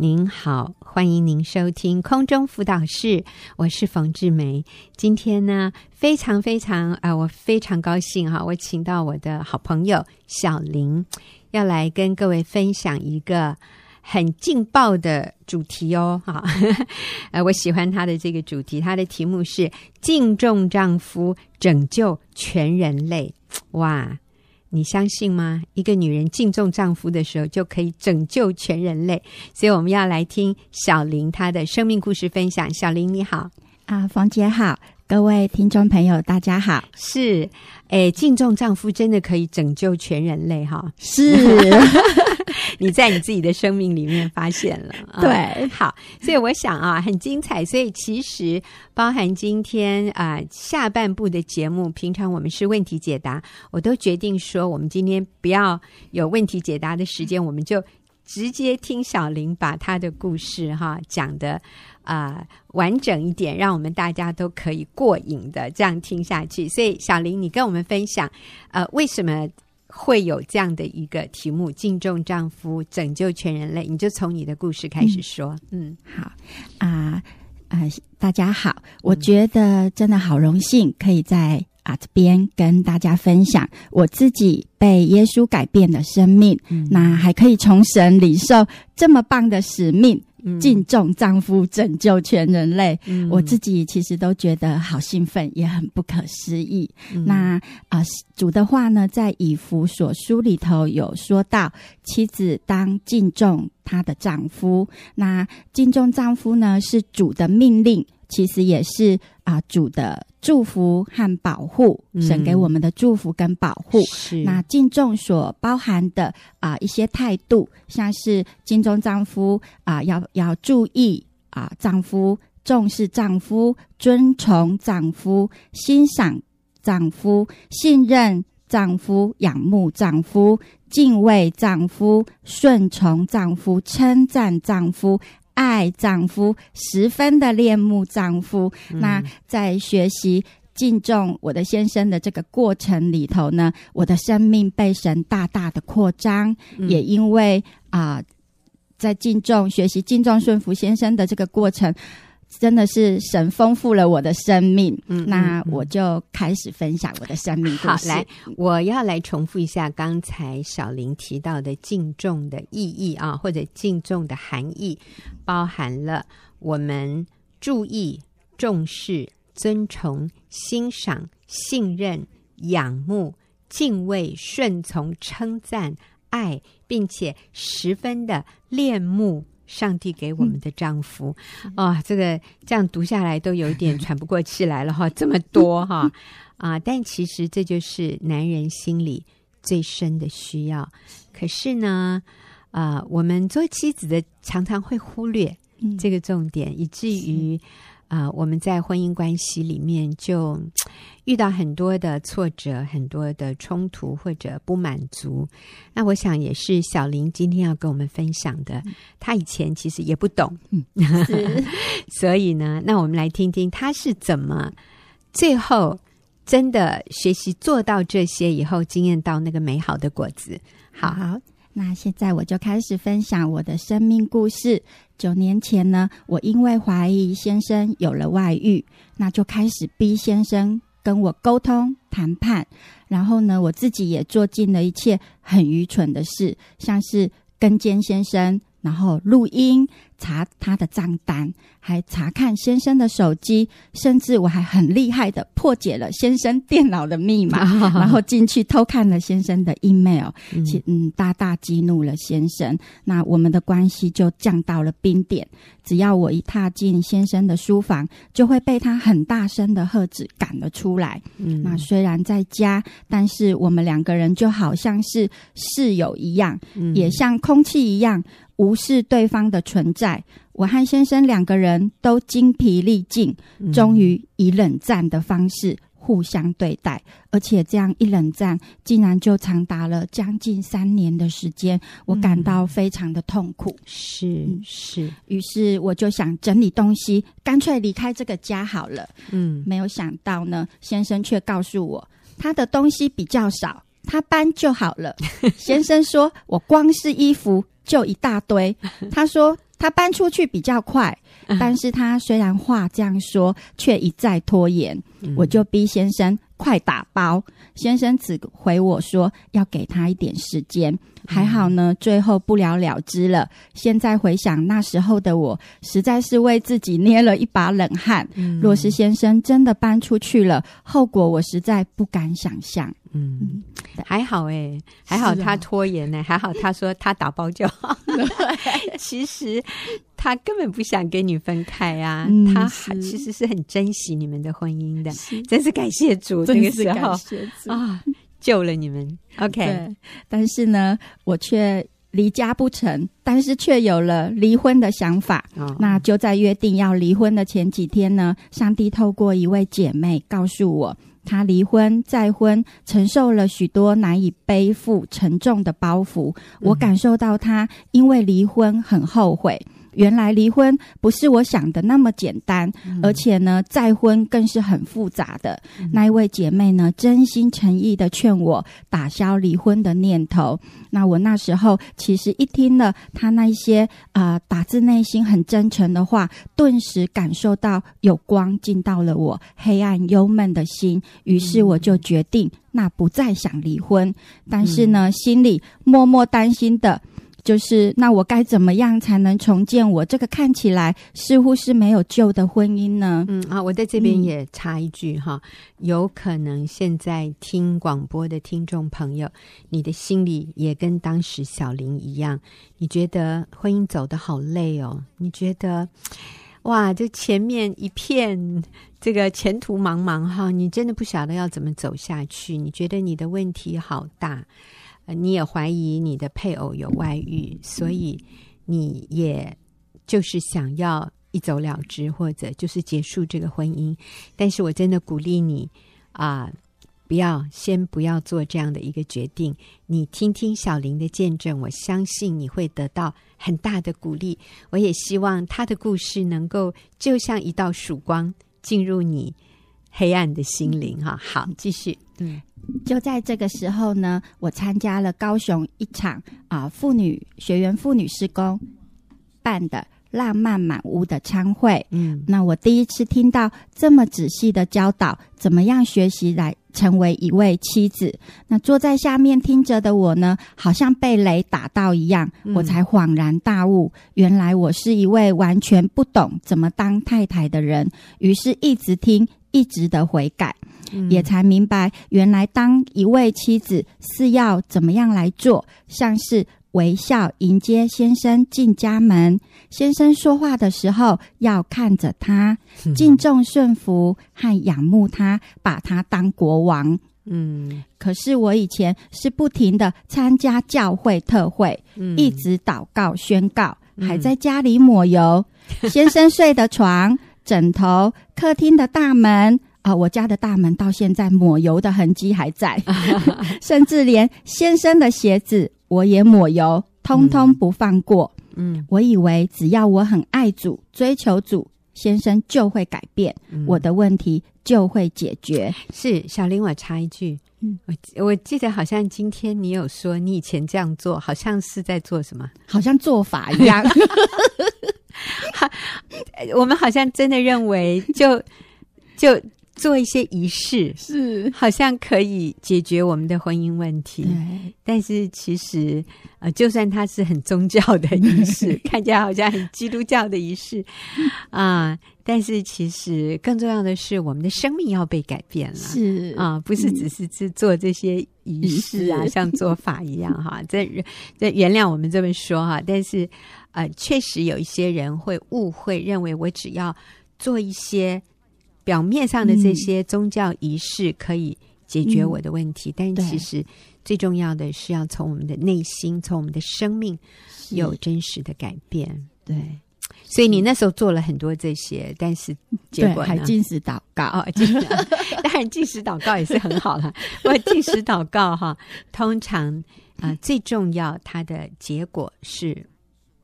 您好，欢迎您收听空中辅导室，我是冯志梅。今天呢，非常非常啊、我非常高兴哈，我请到我的好朋友小林，要来跟各位分享一个很劲爆的主题哦，哈，呃，我喜欢他的这个主题，他的题目是“敬重丈夫，拯救全人类”，哇！你相信吗？一个女人敬重丈夫的时候，就可以拯救全人类。所以我们要来听小林她的生命故事分享。小林你好，啊，冯姐好，各位听众朋友大家好。是，诶，敬重丈夫真的可以拯救全人类哈？是。你在你自己的生命里面发现了，对、嗯，好，所以我想啊，很精彩。所以其实包含今天啊、呃、下半部的节目，平常我们是问题解答，我都决定说，我们今天不要有问题解答的时间，我们就直接听小林把他的故事哈讲得啊、呃、完整一点，让我们大家都可以过瘾的这样听下去。所以小林，你跟我们分享，呃，为什么？会有这样的一个题目：敬重丈夫，拯救全人类。你就从你的故事开始说。嗯，嗯好啊啊、呃呃，大家好，我觉得真的好荣幸，可以在啊这边跟大家分享我自己被耶稣改变的生命。嗯、那还可以从神领受这么棒的使命。敬重丈夫，拯救全人类。嗯、我自己其实都觉得好兴奋，也很不可思议。嗯、那啊、呃，主的话呢，在以弗所书里头有说到，妻子当敬重她的丈夫。那敬重丈夫呢，是主的命令。其实也是啊、呃，主的祝福和保护，神给我们的祝福跟保护。是、嗯、那敬重所包含的啊、呃、一些态度，像是敬重丈夫啊、呃，要要注意啊、呃，丈夫重视丈夫，尊崇丈夫，欣赏丈夫，信任丈夫，仰慕丈夫，敬畏丈夫，顺从丈夫，称赞丈夫。爱丈夫，十分的恋慕丈夫。嗯、那在学习敬重我的先生的这个过程里头呢，我的生命被神大大的扩张，嗯、也因为啊、呃，在敬重学习敬重顺服先生的这个过程。真的是神丰富了我的生命，嗯，那我就开始分享我的生命故事。好，来，我要来重复一下刚才小林提到的敬重的意义啊，或者敬重的含义，包含了我们注意、重视、尊崇、欣赏、信任、仰慕、敬畏、顺从、称赞、爱，并且十分的恋慕。上帝给我们的丈夫，啊、嗯哦，这个这样读下来都有一点喘不过气来了哈，这么多哈啊！但其实这就是男人心里最深的需要。可是呢，啊，我们做妻子的常常会忽略这个重点，嗯、以至于。啊、呃，我们在婚姻关系里面就遇到很多的挫折，很多的冲突或者不满足。那我想也是小林今天要跟我们分享的。他以前其实也不懂，嗯、所以呢，那我们来听听他是怎么最后真的学习做到这些以后，惊艳到那个美好的果子。好。好那现在我就开始分享我的生命故事。九年前呢，我因为怀疑先生有了外遇，那就开始逼先生跟我沟通谈判。然后呢，我自己也做尽了一切很愚蠢的事，像是跟监先生。然后录音查他的账单，还查看先生的手机，甚至我还很厉害的破解了先生电脑的密码，然后进去偷看了先生的 email，嗯，嗯，大大激怒了先生。那我们的关系就降到了冰点。只要我一踏进先生的书房，就会被他很大声的喝止赶了出来。嗯，那虽然在家，但是我们两个人就好像是室友一样，嗯，也像空气一样。无视对方的存在，我和先生两个人都精疲力尽，终于以冷战的方式互相对待，而且这样一冷战，竟然就长达了将近三年的时间，我感到非常的痛苦。是是，于是我就想整理东西，干脆离开这个家好了。嗯，没有想到呢，先生却告诉我，他的东西比较少，他搬就好了。先生说我光是衣服。就一大堆，他说他搬出去比较快，但是他虽然话这样说，却一再拖延。我就逼先生快打包，先生只回我说要给他一点时间。还好呢，最后不了了之了。现在回想那时候的我，实在是为自己捏了一把冷汗。嗯、若是先生真的搬出去了，后果我实在不敢想象。嗯，还好哎、欸，还好他拖延呢、欸，啊、还好他说他打包就好。其实他根本不想跟你分开啊，嗯、他其实是很珍惜你们的婚姻的。是真是感谢主，这个时候啊。救了你们，OK。但是呢，我却离家不成，但是却有了离婚的想法。哦、那就在约定要离婚的前几天呢，上帝透过一位姐妹告诉我，她离婚再婚，承受了许多难以背负沉重的包袱。嗯、我感受到她因为离婚很后悔。原来离婚不是我想的那么简单，嗯、而且呢，再婚更是很复杂的。嗯、那一位姐妹呢，真心诚意的劝我打消离婚的念头。那我那时候其实一听了她那些啊、呃、打自内心很真诚的话，顿时感受到有光进到了我黑暗幽闷的心。于是我就决定，那不再想离婚，但是呢，嗯、心里默默担心的。就是那我该怎么样才能重建我这个看起来似乎是没有救的婚姻呢？嗯啊，我在这边也插一句哈，有可能现在听广播的听众朋友，你的心里也跟当时小林一样，你觉得婚姻走得好累哦，你觉得哇，这前面一片这个前途茫茫哈，你真的不晓得要怎么走下去，你觉得你的问题好大。你也怀疑你的配偶有外遇，所以你也就是想要一走了之，或者就是结束这个婚姻。但是我真的鼓励你啊、不要先不要做这样的一个决定。你听听小林的见证，我相信你会得到很大的鼓励。我也希望他的故事能够就像一道曙光进入你黑暗的心灵。哈，好，继续，嗯。就在这个时候呢，我参加了高雄一场啊妇女学员妇女施工办的浪漫满屋的参会。嗯，那我第一次听到这么仔细的教导，怎么样学习来成为一位妻子。那坐在下面听着的我呢，好像被雷打到一样，我才恍然大悟，原来我是一位完全不懂怎么当太太的人。于是，一直听，一直的悔改。也才明白，原来当一位妻子是要怎么样来做，像是微笑迎接先生进家门，先生说话的时候要看着他，敬重顺服和仰慕他，把他当国王。嗯，可是我以前是不停的参加教会特会，嗯、一直祷告宣告，还在家里抹油，嗯、先生睡的床、枕头、客厅的大门。啊、哦，我家的大门到现在抹油的痕迹还在，甚至连先生的鞋子我也抹油，通通不放过。嗯，我以为只要我很爱主、追求主，先生就会改变，嗯、我的问题就会解决。是小林，我插一句，嗯，我我记得好像今天你有说，你以前这样做，好像是在做什么？好像做法一样。我们好像真的认为就，就就。做一些仪式是，好像可以解决我们的婚姻问题。但是其实，呃，就算它是很宗教的仪式，看起来好像很基督教的仪式啊，呃，但是其实更重要的是，我们的生命要被改变了。是啊，呃，不是只是去做这些仪式啊，是像做法一样哈。这这原谅我们这么说哈，但是呃，确实有一些人会误会，认为我只要做一些。表面上的这些宗教仪式可以解决我的问题，嗯、但其实最重要的是要从我们的内心，从我们的生命有真实的改变。对，所以你那时候做了很多这些，但是结果还禁食祷告。哦，当然禁食祷告也是很好了。我禁食祷告哈，通常啊、呃、最重要，它的结果是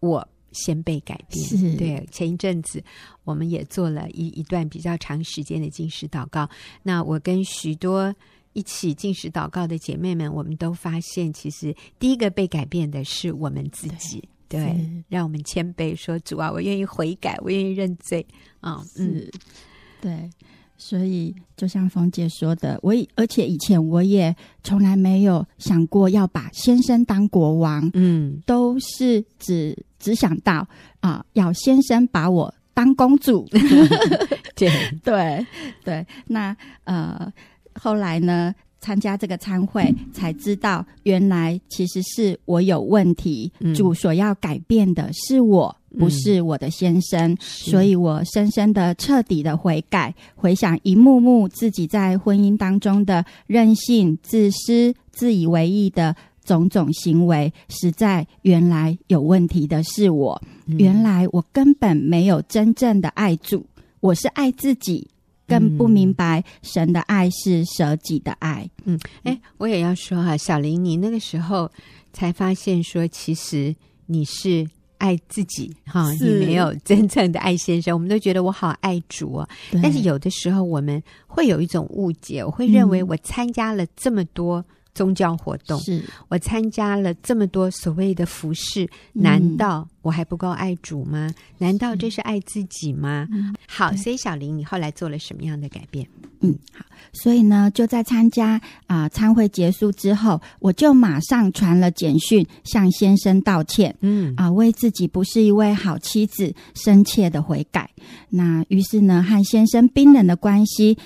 我。先被改变，是对。前一阵子，我们也做了一一段比较长时间的进食祷告。那我跟许多一起进食祷告的姐妹们，我们都发现，其实第一个被改变的是我们自己。对，让我们谦卑说：“主啊，我愿意悔改，我愿意认罪。”啊，嗯，对。所以，就像冯姐说的，我而且以前我也从来没有想过要把先生当国王，嗯，都是只只想到啊、呃，要先生把我当公主。对。对对，那呃，后来呢，参加这个参会，才知道原来其实是我有问题，嗯、主所要改变的是我。不是我的先生，嗯、所以我深深的、彻底的悔改，回想一幕幕自己在婚姻当中的任性、自私、自以为意的种种行为，实在原来有问题的是我。嗯、原来我根本没有真正的爱主，我是爱自己，更不明白神的爱是舍己的爱。嗯，哎，我也要说哈，小林，你那个时候才发现说，其实你是。爱自己哈，你没有真正的爱先生。我们都觉得我好爱主啊，但是有的时候我们会有一种误解，我会认为我参加了这么多宗教活动，是我参加了这么多所谓的服饰，难道我还不够爱主吗？难道这是爱自己吗？好，所以小林，你后来做了什么样的改变？嗯，好，所以呢，就在参加啊、呃、参会结束之后，我就马上传了简讯向先生道歉，嗯啊、呃，为自己不是一位好妻子深切的悔改。那于是呢，和先生冰冷的关系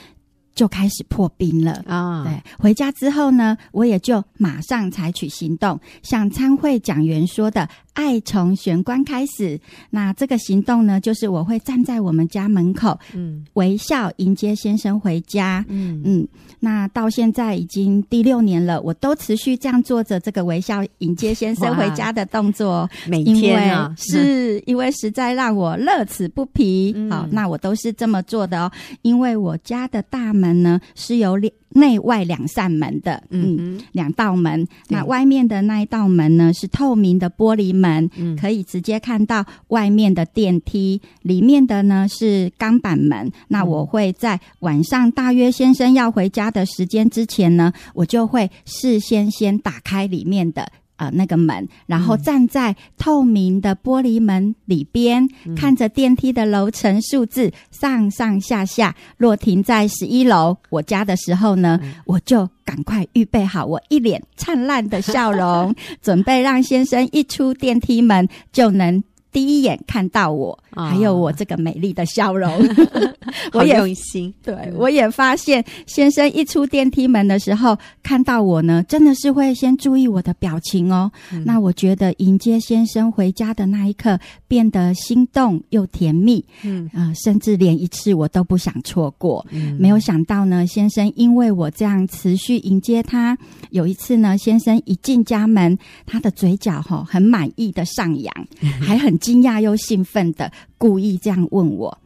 就开始破冰了啊。对，回家之后呢，我也就马上采取行动，像参会讲员说的。爱从玄关开始，那这个行动呢，就是我会站在我们家门口，嗯，微笑迎接先生回家，嗯。嗯。那到现在已经第六年了，我都持续这样做着这个微笑迎接先生回家的动作，每天啊，是因为实在让我乐此不疲。嗯、好，那我都是这么做的哦，因为我家的大门呢是有两。内外两扇门的，嗯，两道门。那外面的那一道门呢，是透明的玻璃门，嗯，可以直接看到外面的电梯。里面的呢是钢板门。那我会在晚上大约先生要回家的时间之前呢，我就会事先先打开里面的。啊、呃，那个门，然后站在透明的玻璃门里边，嗯、看着电梯的楼层数字上上下下。若停在十一楼我家的时候呢，嗯、我就赶快预备好我一脸灿烂的笑容，准备让先生一出电梯门就能。第一眼看到我，哦、还有我这个美丽的笑容，我也用心。对，我也发现先生一出电梯门的时候，看到我呢，真的是会先注意我的表情哦。嗯、那我觉得迎接先生回家的那一刻，变得心动又甜蜜。嗯啊、呃，甚至连一次我都不想错过。嗯，没有想到呢，先生因为我这样持续迎接他，有一次呢，先生一进家门，他的嘴角哈、哦、很满意的上扬，还很。惊讶又兴奋的，故意这样问我：“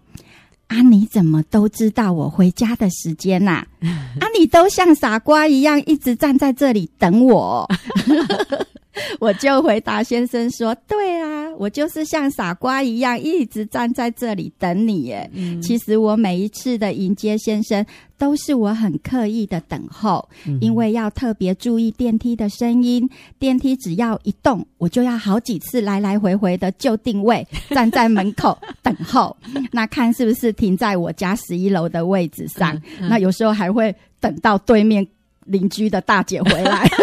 啊，你怎么都知道我回家的时间呐？啊，你都像傻瓜一样一直站在这里等我。” 我就回答先生说：“对啊，我就是像傻瓜一样一直站在这里等你耶。嗯、其实我每一次的迎接先生，都是我很刻意的等候，嗯、因为要特别注意电梯的声音。电梯只要一动，我就要好几次来来回回的就定位，站在门口等候。那看是不是停在我家十一楼的位置上？那有时候还会等到对面邻居的大姐回来。”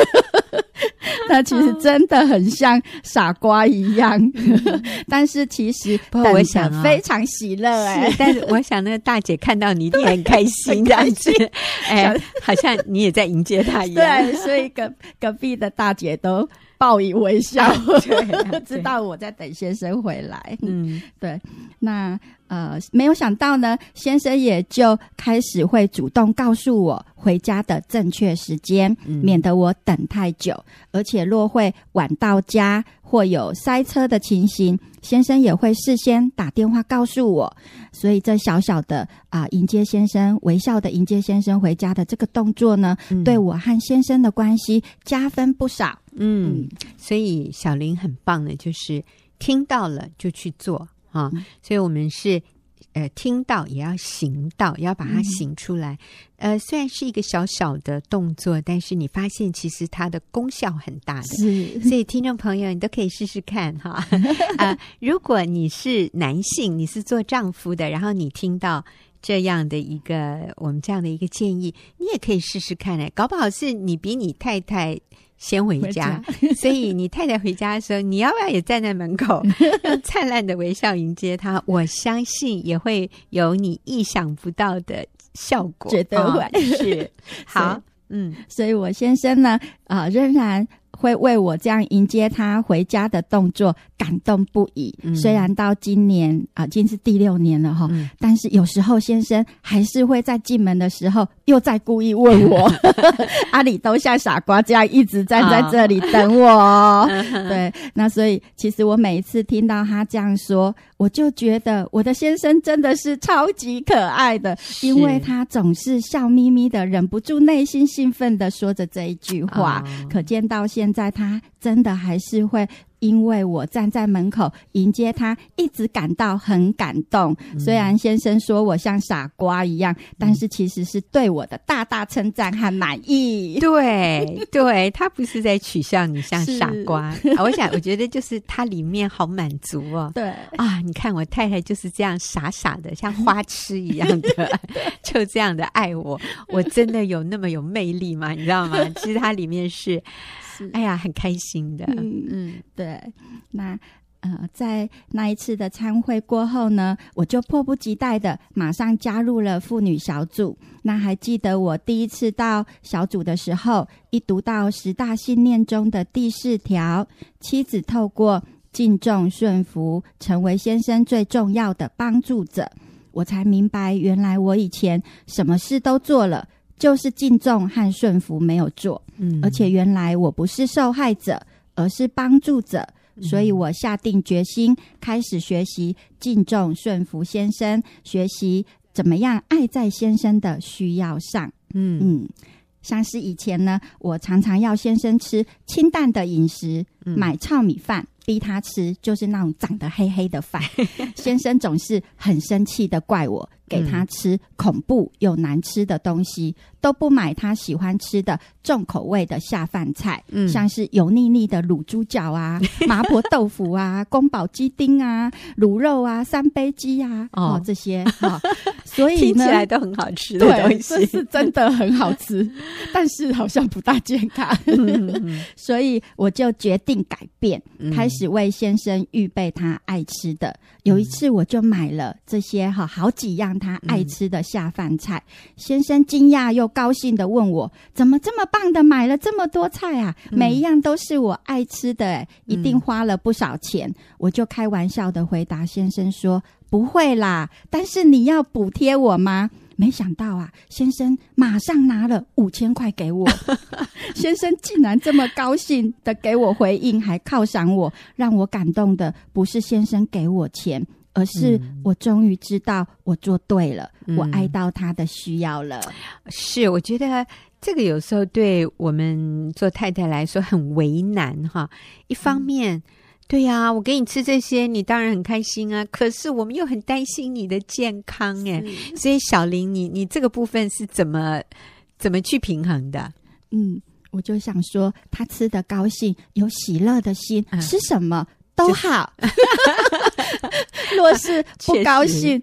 那其实真的很像傻瓜一样，但是其实我想非常喜乐哎、欸。但是我想那个大姐看到你一定很开心这样子，哎，好像你也在迎接她一样。对，所以隔隔壁的大姐都报以微笑，知道我在等先生回来。嗯，对。那呃，没有想到呢，先生也就开始会主动告诉我回家的正确时间，嗯、免得我等太久。而且若会晚到家或有塞车的情形，先生也会事先打电话告诉我。所以这小小的啊、呃，迎接先生微笑的迎接先生回家的这个动作呢，嗯、对我和先生的关系加分不少。嗯，所以小林很棒的，就是听到了就去做。啊，所以我们是呃听到，也要行到，也要把它行出来。嗯、呃，虽然是一个小小的动作，但是你发现其实它的功效很大的。是，所以听众朋友，你都可以试试看哈。啊、呃，如果你是男性，你是做丈夫的，然后你听到。这样的一个我们这样的一个建议，你也可以试试看哎，搞不好是你比你太太先回家，所以你太太回家的时候，你要不要也站在门口，用灿烂的微笑迎接她？我相信也会有你意想不到的效果，绝对会、哦、是好。嗯，所以我先生呢，啊、呃，仍然。会为我这样迎接他回家的动作感动不已。嗯、虽然到今年啊，已经是第六年了哈，嗯、但是有时候先生还是会在进门的时候又在故意问我：“ 阿里都像傻瓜这样一直站在这里等我。哦” 对，那所以其实我每一次听到他这样说，我就觉得我的先生真的是超级可爱的，因为他总是笑眯眯的，忍不住内心兴奋的说着这一句话，哦、可见到现在。在他真的还是会。因为我站在门口迎接他，一直感到很感动。嗯、虽然先生说我像傻瓜一样，嗯、但是其实是对我的大大称赞和满意。对，对他不是在取笑你像傻瓜。啊、我想，我觉得就是他里面好满足哦。对啊，你看我太太就是这样傻傻的，像花痴一样的，就这样的爱我。我真的有那么有魅力吗？你知道吗？其实它里面是。哎呀，很开心的。嗯嗯，对。那呃，在那一次的参会过后呢，我就迫不及待的马上加入了妇女小组。那还记得我第一次到小组的时候，一读到十大信念中的第四条，妻子透过敬重顺服，成为先生最重要的帮助者，我才明白，原来我以前什么事都做了。就是敬重和顺服没有做，嗯，而且原来我不是受害者，而是帮助者，所以我下定决心开始学习敬重顺服先生，学习怎么样爱在先生的需要上，嗯。嗯，像是以前呢，我常常要先生吃清淡的饮食，买糙米饭。逼他吃就是那种长得黑黑的饭，先生总是很生气的怪我给他吃恐怖又难吃的东西，都不买他喜欢吃的重口味的下饭菜，嗯，像是油腻腻的卤猪脚啊、麻婆豆腐啊、宫保鸡丁啊、卤肉啊、三杯鸡啊，哦，哦这些哈，哦，所以呢，听起来都很好吃的东西，是真的很好吃，但是好像不大健康，嗯，所以我就决定改变，开始。为先生预备他爱吃的。有一次，我就买了这些哈好几样他爱吃的下饭菜。先生惊讶又高兴的问我：“怎么这么棒的买了这么多菜啊？每一样都是我爱吃的，欸，一定花了不少钱。”我就开玩笑的回答先生说：“不会啦，但是你要补贴我吗？”没想到啊，先生马上拿了五千块给我。先生竟然这么高兴的给我回应，还犒赏我，让我感动的不是先生给我钱，而是我终于知道我做对了，嗯、我爱到他的需要了。是，我觉得这个有时候对我们做太太来说很为难哈。一方面。嗯对呀、啊，我给你吃这些，你当然很开心啊。可是我们又很担心你的健康哎，所以小林，你你这个部分是怎么怎么去平衡的？嗯，我就想说，他吃的高兴，有喜乐的心，嗯、吃什么都好。若是不高兴。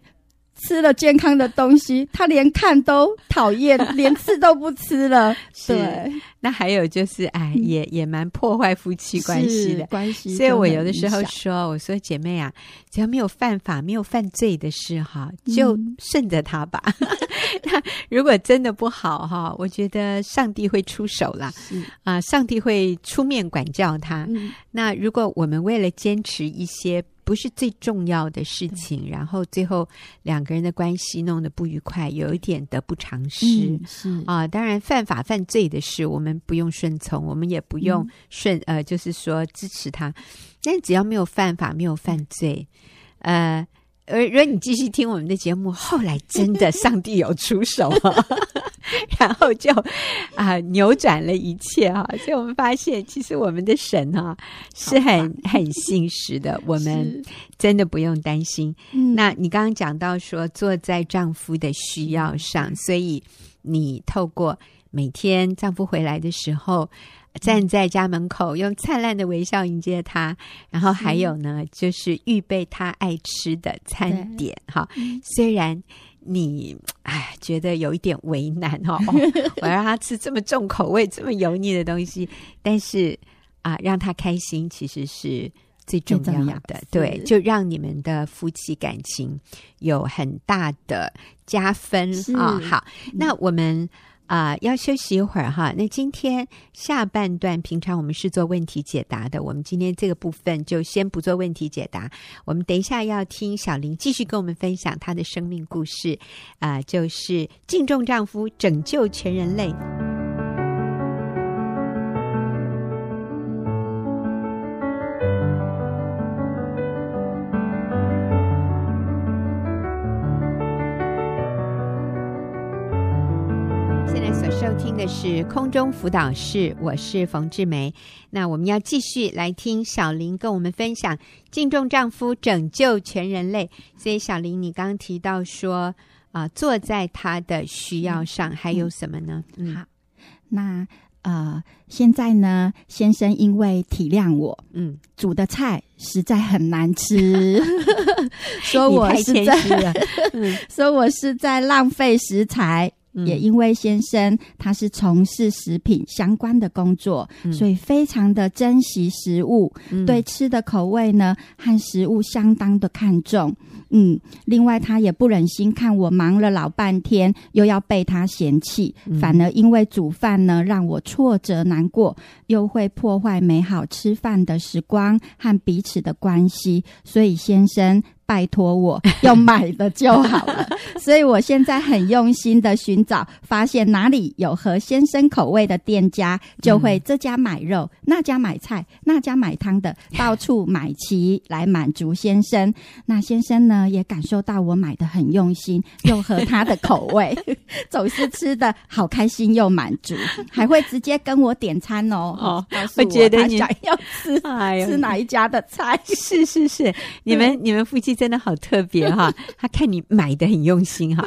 吃了健康的东西，他连看都讨厌，连吃都不吃了。对，那还有就是，哎，也也蛮破坏夫妻关系的关系。所以我有的时候说，我说姐妹啊，只要没有犯法、没有犯罪的事哈，就顺着他吧。那、嗯、如果真的不好哈，我觉得上帝会出手了。是啊，上帝会出面管教他。嗯、那如果我们为了坚持一些。不是最重要的事情，然后最后两个人的关系弄得不愉快，有一点得不偿失。嗯、是啊，当然犯法犯罪的事，我们不用顺从，我们也不用顺、嗯、呃，就是说支持他。但只要没有犯法，没有犯罪，呃，而如果你继续听我们的节目，后来真的 上帝有出手。然后就啊、呃、扭转了一切哈。所以我们发现，其实我们的神哈、啊、是很很信实的，我们真的不用担心。那你刚刚讲到说，坐在丈夫的需要上，所以你透过每天丈夫回来的时候。站在家门口，用灿烂的微笑迎接他，然后还有呢，就是预备他爱吃的餐点。哈，虽然你哎觉得有一点为难哈、哦，我要让他吃这么重口味、这么油腻的东西，但是啊，让他开心其实是最重要的。要对，就让你们的夫妻感情有很大的加分啊、哦。好，那我们。啊、要休息一会儿哈。那今天下半段，平常我们是做问题解答的，我们今天这个部分就先不做问题解答。我们等一下要听小林继续跟我们分享她的生命故事，啊、就是敬重丈夫，拯救全人类。的是空中辅导室，我是冯志梅。那我们要继续来听小林跟我们分享敬重丈夫，拯救全人类。所以小林，你刚刚提到说啊、呃，坐在他的需要上，还有什么呢？嗯，好，那呃，现在呢，先生因为体谅我，嗯，煮的菜实在很难吃，说我是在，嗯、说我是在浪费食材。也因为先生他是从事食品相关的工作，嗯、所以非常的珍惜食物，嗯、对吃的口味呢和食物相当的看重。嗯，另外他也不忍心看我忙了老半天，又要被他嫌弃，嗯、反而因为煮饭呢让我挫折难过，又会破坏美好吃饭的时光和彼此的关系，所以先生。拜托我要买的就好了，所以我现在很用心的寻找，发现哪里有合先生口味的店家，就会这家买肉，那家买菜，那家买汤的，到处买齐来满足先生。那先生呢，也感受到我买的很用心，又合他的口味，总是吃的好开心又满足，还会直接跟我点餐哦。哦，我觉得你想要吃，哎、吃哪一家的菜？是是是，你们、嗯、你们夫妻。真的好特别哈，他看你买的很用心哈，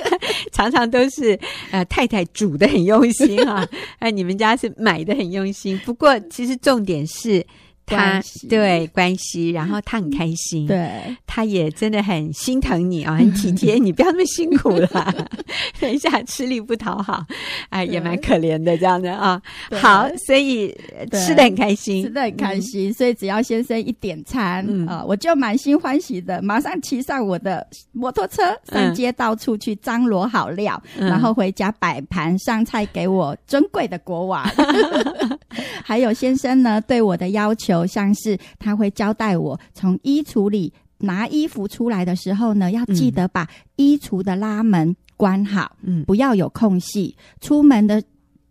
常常都是呃太太煮的很用心哈，哎你们家是买的很用心，不过其实重点是。他对关系，然后他很开心，对，他也真的很心疼你啊，很体贴你，不要那么辛苦了，等一下吃力不讨好，哎，也蛮可怜的这样的啊。好，所以吃的很开心，吃的很开心，所以只要先生一点餐啊，我就满心欢喜的，马上骑上我的摩托车，上街到处去张罗好料，然后回家摆盘上菜给我尊贵的国王。还有先生呢，对我的要求。像是他会交代我，从衣橱里拿衣服出来的时候呢，要记得把衣橱的拉门关好，嗯，不要有空隙。出门的。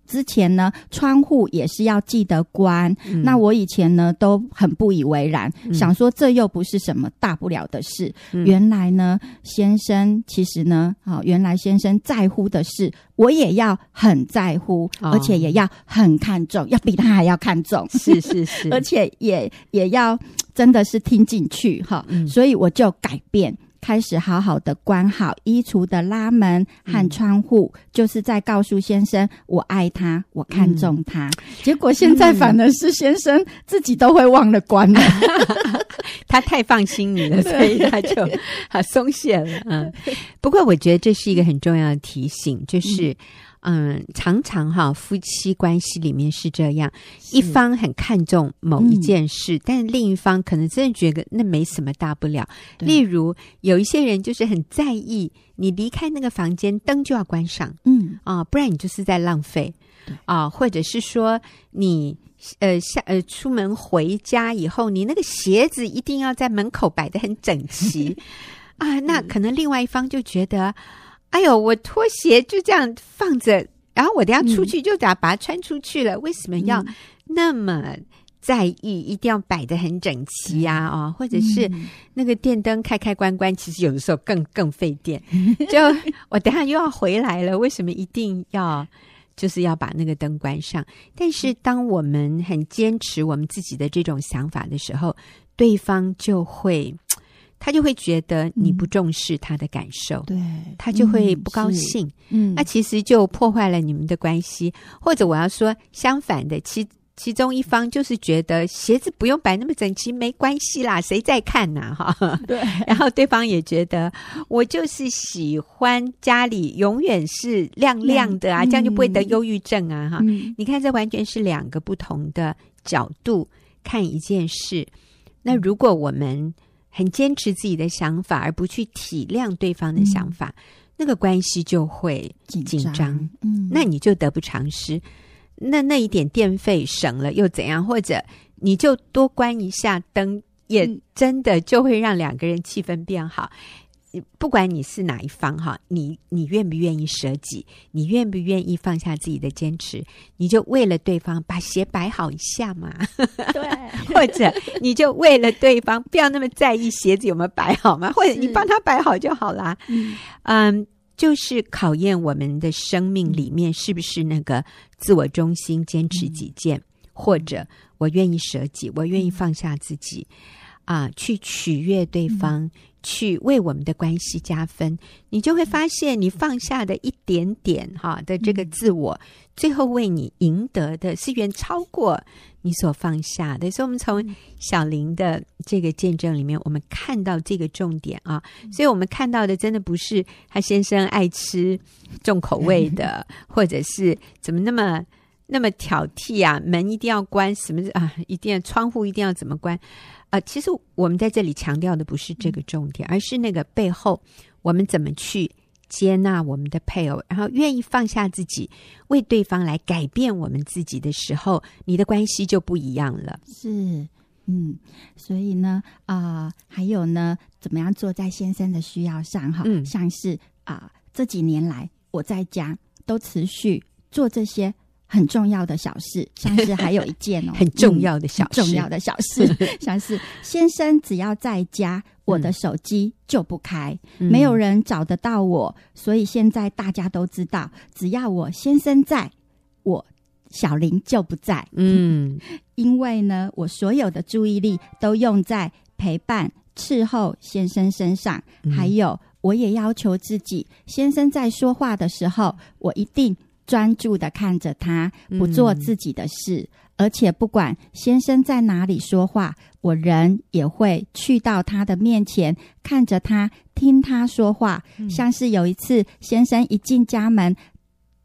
之前呢，窗户也是要记得关。嗯、那我以前呢都很不以为然，嗯、想说这又不是什么大不了的事。嗯、原来呢，先生其实呢，啊、哦，原来先生在乎的事，我也要很在乎，哦、而且也要很看重，要比他还要看重。是是是，而且也也要真的是听进去哈。所以我就改变。开始好好的关好衣橱的拉门和窗户，嗯、就是在告诉先生我爱他，我看中他。嗯、结果现在反而是先生自己都会忘了关了，他太放心你了，所以他就好松懈了。嗯，不过我觉得这是一个很重要的提醒，就是。嗯嗯，常常哈，夫妻关系里面是这样，一方很看重某一件事，嗯、但另一方可能真的觉得那没什么大不了。例如，有一些人就是很在意你离开那个房间灯就要关上，嗯。啊，不然你就是在浪费，对。啊，或者是说你呃下呃出门回家以后，你那个鞋子一定要在门口摆的很整齐。啊，那可能另外一方就觉得。哎呦，我拖鞋就这样放着，然后我等下出去就得把它穿出去了。嗯、为什么要那么在意，一定要摆得很整齐呀，啊，或者是那个电灯开开关关，其实有的时候更更费电。就我等下又要回来了，为什么一定要就是要把那个灯关上？但是当我们很坚持我们自己的这种想法的时候，对方就会。他就会觉得你不重视他的感受，对、嗯，他就会不高兴，嗯，那其实就破坏了你们的关系。或者我要说相反的，其其中一方就是觉得鞋子不用摆那么整齐，没关系啦，谁在看呐？哈，对。然后对方也觉得我就是喜欢家里永远是亮亮的啊，嗯、这样就不会得忧郁症啊，哈、嗯。你看，这完全是两个不同的角度看一件事。那如果我们很坚持自己的想法，而不去体谅对方的想法，嗯、那个关系就会紧张。紧张，嗯，那你就得不偿失。那那一点电费省了又怎样？或者你就多关一下灯，也真的就会让两个人气氛变好。不管你是哪一方哈，你你愿不愿意舍己？你愿不愿意放下自己的坚持？你就为了对方把鞋摆好一下嘛。对，或者你就为了对方不要那么在意鞋子有没有摆好嘛？或者你帮他摆好就好啦。嗯，嗯，就是考验我们的生命里面是不是那个自我中心、坚持己见，嗯、或者我愿意舍己，我愿意放下自己啊，去取悦对方。嗯去为我们的关系加分，你就会发现，你放下的一点点哈的这个自我，最后为你赢得的是远超过你所放下的。所以，我们从小林的这个见证里面，我们看到这个重点啊。所以我们看到的真的不是他先生爱吃重口味的，或者是怎么那么那么挑剔啊，门一定要关，什么啊，一定要窗户一定要怎么关。啊、呃，其实我们在这里强调的不是这个重点，而是那个背后，我们怎么去接纳我们的配偶，然后愿意放下自己，为对方来改变我们自己的时候，你的关系就不一样了。是，嗯，所以呢，啊、呃，还有呢，怎么样做在先生的需要上？哈，嗯，像是啊、呃，这几年来我在家都持续做这些。很重要的小事，像是还有一件哦，很重要的小事，重要的小事，像是先生只要在家，我的手机就不开，嗯、没有人找得到我，所以现在大家都知道，只要我先生在，我小林就不在。嗯，因为呢，我所有的注意力都用在陪伴、伺候先生身上，嗯、还有我也要求自己，先生在说话的时候，我一定。专注的看着他，不做自己的事，嗯、而且不管先生在哪里说话，我人也会去到他的面前，看着他，听他说话。嗯、像是有一次，先生一进家门，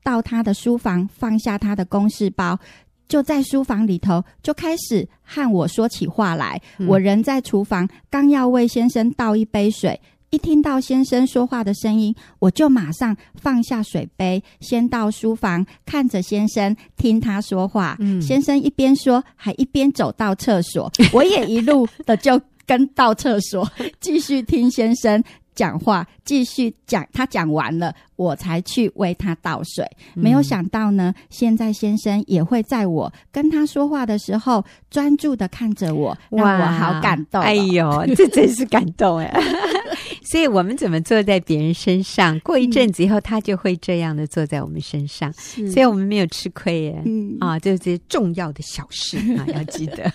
到他的书房，放下他的公事包，就在书房里头就开始和我说起话来。嗯、我人在厨房，刚要为先生倒一杯水。一听到先生说话的声音，我就马上放下水杯，先到书房看着先生，听他说话。嗯，先生一边说，还一边走到厕所，我也一路的就跟到厕所，继续听先生讲话，继续讲。他讲完了。我才去为他倒水，没有想到呢。嗯、现在先生也会在我跟他说话的时候，专注的看着我，让我好感动、哦。哎呦，这真是感动哎！所以我们怎么坐在别人身上，过一阵子以后，他就会这样的坐在我们身上。嗯、所以我们没有吃亏耶。嗯啊，这些重要的小事 啊，要记得。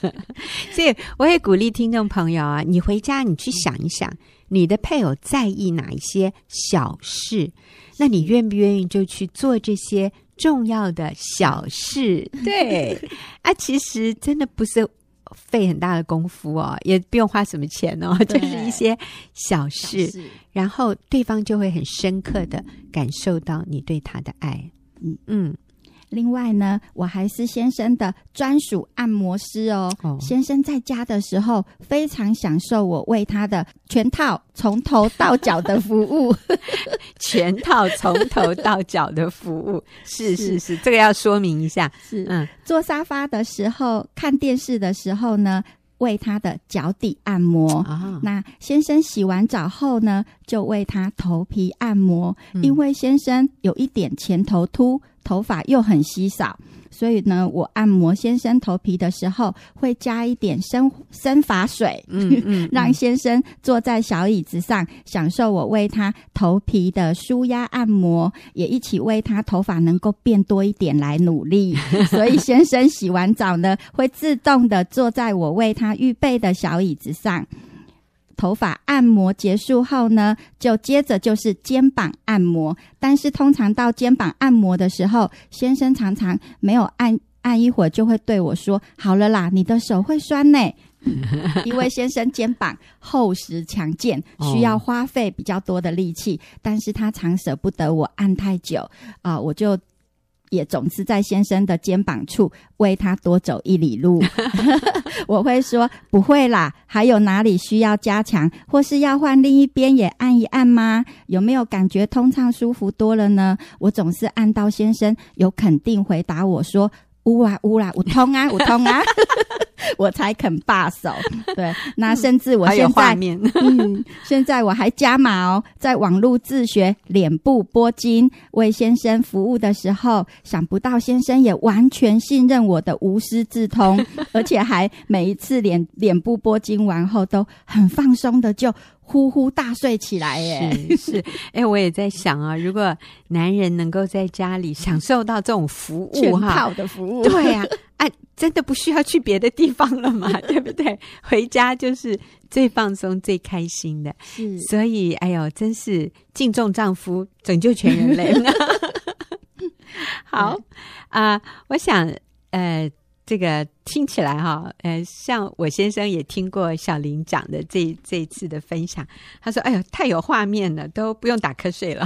所以我也鼓励听众朋友啊，你回家你去想一想，你的配偶在意哪一些小事。那你愿不愿意就去做这些重要的小事？对，啊，其实真的不是费很大的功夫哦，也不用花什么钱哦，就是一些小事，然后对方就会很深刻的感受到你对他的爱。嗯嗯。另外呢，我还是先生的专属按摩师哦。哦，先生在家的时候非常享受我为他的全套从头到脚的服务，全套从头到脚的服务，是是是，是，这个要说明一下。是。嗯，坐沙发的时候，看电视的时候呢，为他的脚底按摩。哦，那先生洗完澡后呢，就为他头皮按摩，嗯，因为先生有一点前头秃。头发又很稀少。所以呢，我按摩先生头皮的时候，会加一点生生发水，嗯，嗯，嗯 让先生坐在小椅子上，享受我为他头皮的舒压按摩，也一起为他头发能够变多一点来努力。所以先生洗完澡呢，会自动的坐在我为他预备的小椅子上。头发按摩结束后呢，就接着就是肩膀按摩。但是通常到肩膀按摩的时候，先生常常没有按按一会儿，就会对我说：“好了啦，你的手会酸呢。”因为先生肩膀厚实强健，需要花费比较多的力气，但是他常舍不得我按太久啊，呃，我就。也总是在先生的肩膀处为他多走一里路，我会说不会啦，还有哪里需要加强，或是要换另一边也按一按吗？有没有感觉通畅舒服多了呢？我总是按到先生有肯定回答我说。呜啊呜啦，我通啊，我通啊，我才肯罢手。对，那甚至我现在，嗯，现在我还加码哦，在网络自学脸部拨筋为先生服务的时候，想不到先生也完全信任我的无师自通，而且还每一次脸脸部拨筋完后都很放松的就。呼呼大睡起来耶！是是，哎、欸，我也在想啊，如果男人能够在家里享受到这种服务，哈套的服务，对呀、啊，哎、啊，真的不需要去别的地方了嘛，对不对？回家就是最放松、最开心的。是，所以，哎呦，真是敬重丈夫，拯救全人类。好啊、呃，我想，呃。这个听起来哈，呃，像我先生也听过小林讲的这这一次的分享，他说：“哎呦，太有画面了，都不用打瞌睡了。”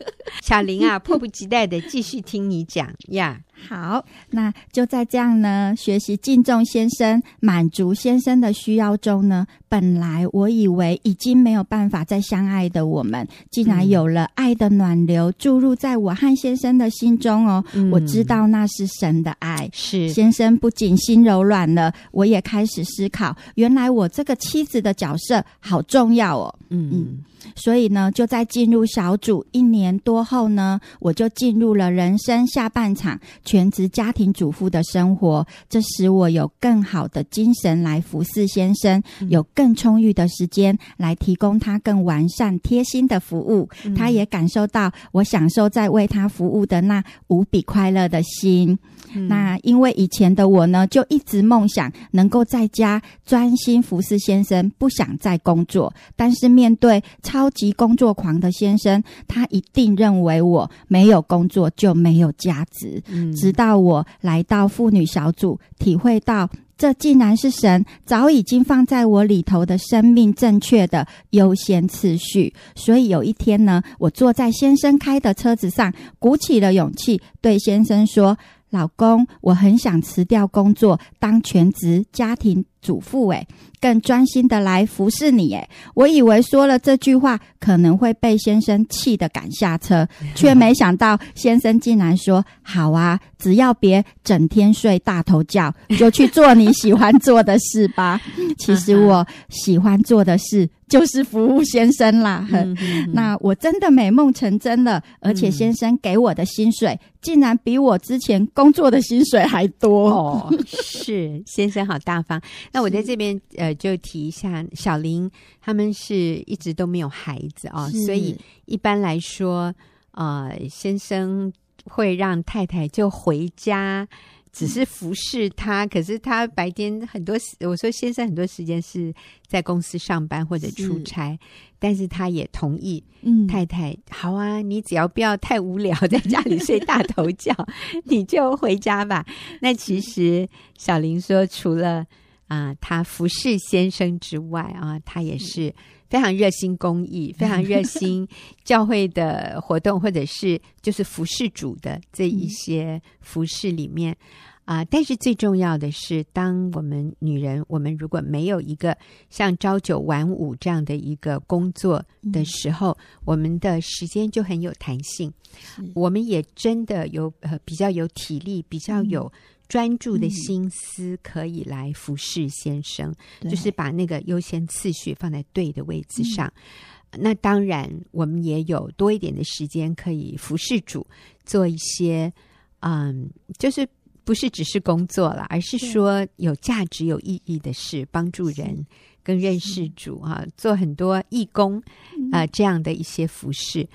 小林啊，迫不及待的继续听你讲呀。好，那就在这样呢，学习敬重先生、满足先生的需要中呢，本来我以为已经没有办法再相爱的我们，竟然有了爱的暖流注入在我和先生的心中哦。嗯、我知道那是神的爱，是先生不仅心柔软了，我也开始思考，原来我这个妻子的角色好重要哦。嗯嗯。所以呢，就在进入小组一年多后呢，我就进入了人生下半场全职家庭主妇的生活。这使我有更好的精神来服侍先生，有更充裕的时间来提供他更完善、贴心的服务。他也感受到我享受在为他服务的那无比快乐的心。那因为以前的我呢，就一直梦想能够在家专心服侍先生，不想再工作。但是面对超级工作狂的先生，他一定认为我没有工作就没有价值。嗯，直到我来到妇女小组，体会到这竟然是神早已经放在我里头的生命正确的优先次序。所以有一天呢，我坐在先生开的车子上，鼓起了勇气对先生说。老公，我很想辞掉工作，当全职家庭主妇，诶，更专心的来服侍你，诶，我以为说了这句话可能会被先生气得赶下车，却没想到先生竟然说：“好啊，只要别整天睡大头觉，就去做你喜欢做的事吧。”其实我喜欢做的事。就是服务先生啦，那我真的美梦成真了，而且先生给我的薪水、嗯、竟然比我之前工作的薪水还多哦！是先生好大方。那我在这边呃，就提一下，小林他们是一直都没有孩子啊、哦，所以一般来说，呃，先生会让太太就回家。只是服侍他，可是他白天很多时，我说先生很多时间是在公司上班或者出差，是但是他也同意，嗯，太太好啊，你只要不要太无聊，在家里睡大头觉，你就回家吧。那其实小林说，除了啊、呃，他服侍先生之外啊，他也是非常热心公益，非常热心 教会的活动，或者是就是服侍主的这一些服侍里面。啊！但是最重要的是，当我们女人，我们如果没有一个像朝九晚五这样的一个工作的时候，嗯、我们的时间就很有弹性，我们也真的有呃比较有体力，比较有专注的心思，可以来服侍先生，嗯、就是把那个优先次序放在对的位置上。那当然，我们也有多一点的时间可以服侍主，做一些嗯，就是不是只是工作了，而是说有价值、有意义的事，帮助人跟认识主啊，做很多义工啊、呃，这样的一些服侍。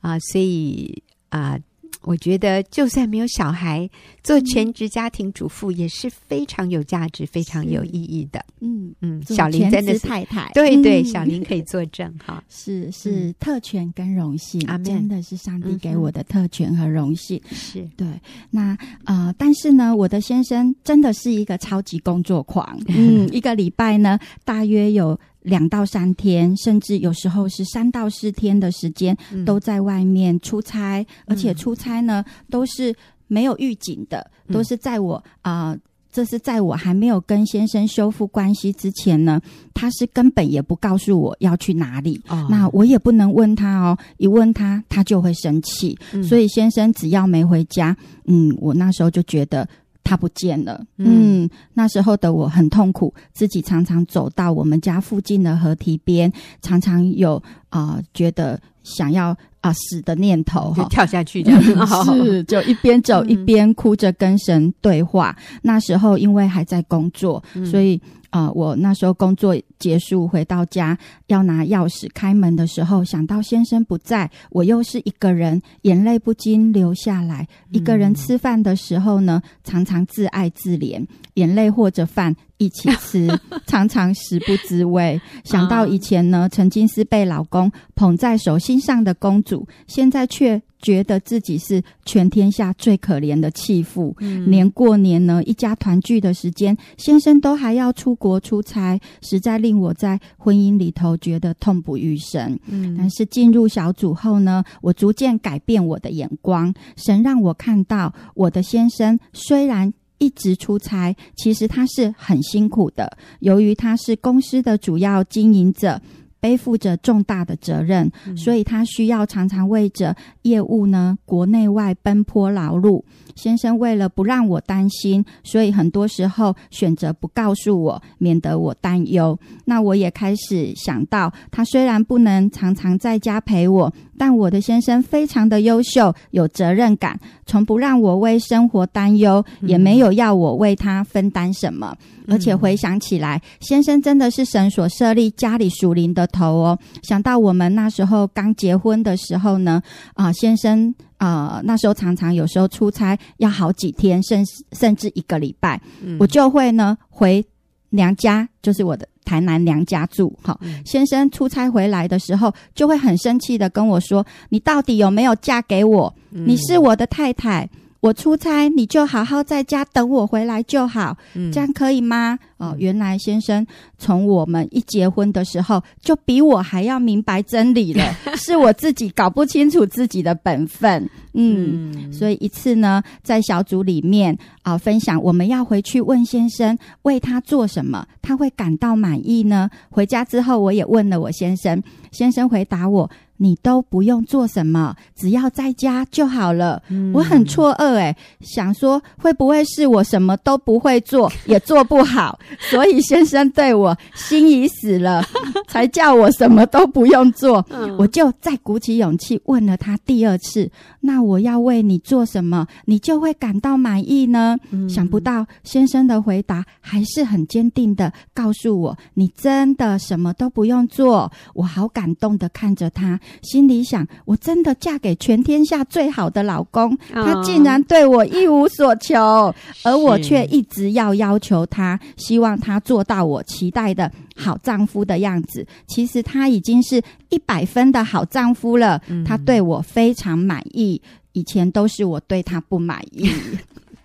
啊，所以啊。我觉得，就算没有小孩，做全职家庭主妇也是非常有价值、非常有意义的。嗯嗯，小林真的是太太，对对，小林可以作证哈。是是，特权跟荣幸，嗯，真的是上帝给我的特权和荣幸。是对。那呃，但是呢，我的先生真的是一个超级工作狂。嗯，一个礼拜呢，大约有。两到三天，甚至有时候是三到四天的时间，嗯、都在外面出差，而且出差呢、嗯、都是没有预警的，都是在我啊、呃，这是在我还没有跟先生修复关系之前呢，他是根本也不告诉我要去哪里，哦、那我也不能问他哦，一问他他就会生气，嗯、所以先生只要没回家，嗯，我那时候就觉得。他不见了，嗯，那时候的我很痛苦，自己常常走到我们家附近的河堤边，常常有啊、呃、觉得想要啊、呃、死的念头就，跳下去这样，是就一边走一边哭着跟神对话。嗯、那时候因为还在工作，嗯、所以。啊、我那时候工作结束回到家，要拿钥匙开门的时候，想到先生不在，我又是一个人，眼泪不禁流下来。一个人吃饭的时候呢，常常自爱自怜，眼泪或者饭一起吃，常常食不知味。想到以前呢，曾经是被老公捧在手心上的公主，现在却。觉得自己是全天下最可怜的弃妇，嗯、连过年呢，一家团聚的时间，先生都还要出国出差，实在令我在婚姻里头觉得痛不欲生。嗯，但是进入小组后呢，我逐渐改变我的眼光，神让我看到我的先生虽然一直出差，其实他是很辛苦的，由于他是公司的主要经营者。背负着重大的责任，所以他需要常常为着业务呢，国内外奔波劳碌。先生为了不让我担心，所以很多时候选择不告诉我，免得我担忧。那我也开始想到，他虽然不能常常在家陪我，但我的先生非常的优秀，有责任感，从不让我为生活担忧，也没有要我为他分担什么。而且回想起来，先生真的是神所设立家里属灵的头哦。想到我们那时候刚结婚的时候呢，啊，先生。呃，那时候常常有时候出差要好几天，甚甚至一个礼拜，嗯、我就会呢回娘家，就是我的台南娘家住。好，嗯、先生出差回来的时候，就会很生气的跟我说：“你到底有没有嫁给我？你是我的太太。”我出差，你就好好在家等我回来就好，嗯、这样可以吗？哦，原来先生从我们一结婚的时候就比我还要明白真理了，是我自己搞不清楚自己的本分。嗯，嗯，所以一次呢，在小组里面啊、呃，分享我们要回去问先生为他做什么，他会感到满意呢？回家之后，我也问了我先生，先生回答我。你都不用做什么，只要在家就好了。嗯、我很错愕，诶，想说会不会是我什么都不会做，也做不好，所以先生对我心已死了，才叫我什么都不用做。嗯、我就再鼓起勇气问了他第二次：那我要为你做什么，你就会感到满意呢？嗯、想不到先生的回答还是很坚定的告诉我：你真的什么都不用做。我好感动的看着他。心里想：我真的嫁给全天下最好的老公，哦、他竟然对我一无所求，而我却一直要要求他，希望他做到我期待的好丈夫的样子。其实他已经是一百分的好丈夫了，嗯、他对我非常满意。以前都是我对他不满意，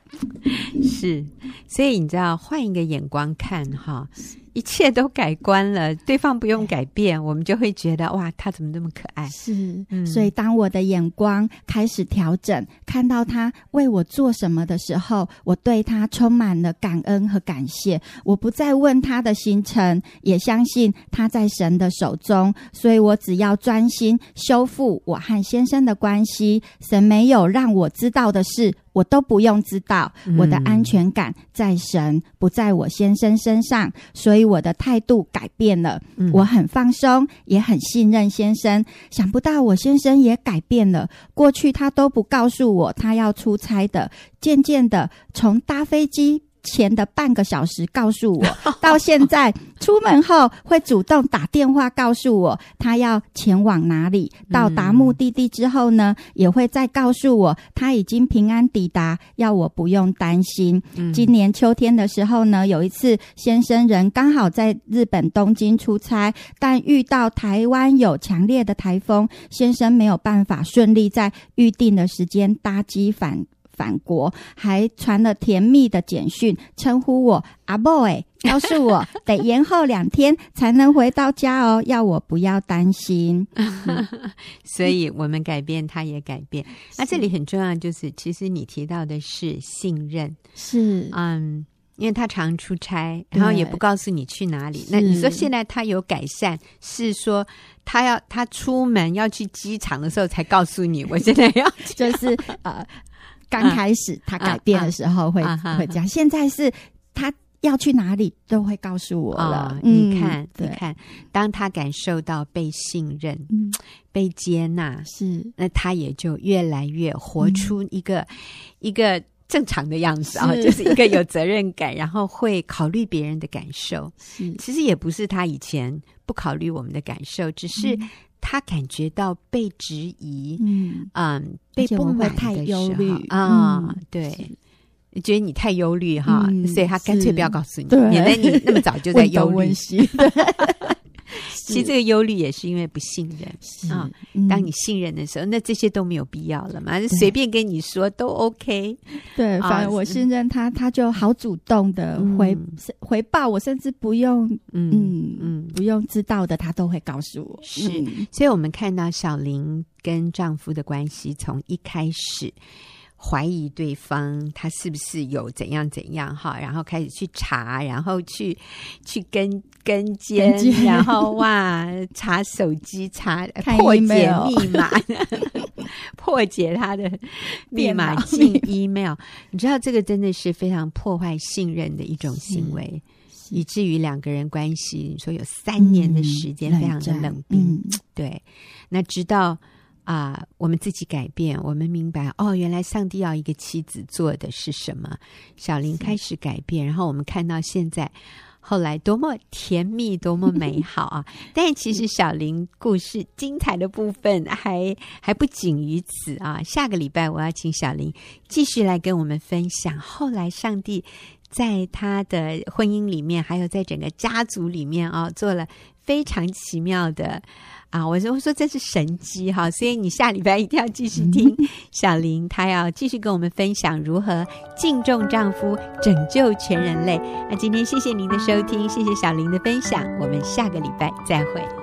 是，所以你知道，换一个眼光看哈。一切都改观了，对方不用改变，我们就会觉得哇，他怎么那么可爱？是，嗯、所以当我的眼光开始调整，看到他为我做什么的时候，我对他充满了感恩和感谢。我不再问他的行程，也相信他在神的手中，所以我只要专心修复我和先生的关系。神没有让我知道的事。我都不用知道。嗯、我的安全感在神，不在我先生身上，所以我的态度改变了。嗯、我很放松，也很信任先生。想不到我先生也改变了，过去他都不告诉我他要出差的，渐渐的从搭飞机。前的半个小时告诉我，到现在出门后会主动打电话告诉我他要前往哪里。到达目的地之后呢，也会再告诉我他已经平安抵达，要我不用担心。今年秋天的时候呢，有一次先生人刚好在日本东京出差，但遇到台湾有强烈的台风，先生没有办法顺利在预定的时间搭机返。返国还传了甜蜜的简讯，称呼我阿 boy，告诉我得延后两天才能回到家哦，要我不要担心。所以我们改变，他也改变。那这里很重要，就是其实你提到的是信任，是嗯，因为他常出差，然后也不告诉你去哪里。那你说现在他有改善，是说他要他出门要去机场的时候才告诉你，我现在要 就是呃。刚开始他改变的时候会、会这样，现在是他要去哪里都会告诉我了。哦、你看，你看，当他感受到被信任、嗯、被接纳，是。那他也就越来越活出一个、嗯、一个正常的样子啊，就是一个有责任感，然后会考虑别人的感受。其实也不是他以前不考虑我们的感受，只是。他感觉到被质疑，嗯嗯，被不满太忧虑啊，嗯、对，觉得你太忧虑哈，嗯、所以他干脆不要告诉你，免得你那么早就在忧虑。其实这个忧虑也是因为不信任啊。当你信任的时候，那这些都没有必要了嘛，随便跟你说都 OK。对，反正我信任他，他就好主动的回回报我，甚至不用嗯嗯不用知道的，他都会告诉我。是，所以我们看到小林跟丈夫的关系从一开始。怀疑对方他是不是有怎样怎样哈，然后开始去查，然后去去跟跟监，然后哇查手机查破解密码，破解他的密码进 email，你知道这个真的是非常破坏信任的一种行为，以至于两个人关系你说有三年的时间非常的冷冰，嗯、对，那直到。啊、呃，我们自己改变，我们明白哦，原来上帝要一个妻子做的是什么。小林开始改变，然后我们看到现在，后来多么甜蜜，多么美好啊！但其实小林故事精彩的部分还还不仅于此啊。下个礼拜我要请小林继续来跟我们分享，后来上帝在他的婚姻里面，还有在整个家族里面啊，做了非常奇妙的。啊，我说我说这是神机哈，所以你下礼拜一定要继续听小林，她要继续跟我们分享如何敬重丈夫，拯救全人类。那今天谢谢您的收听，谢谢小林的分享，我们下个礼拜再会。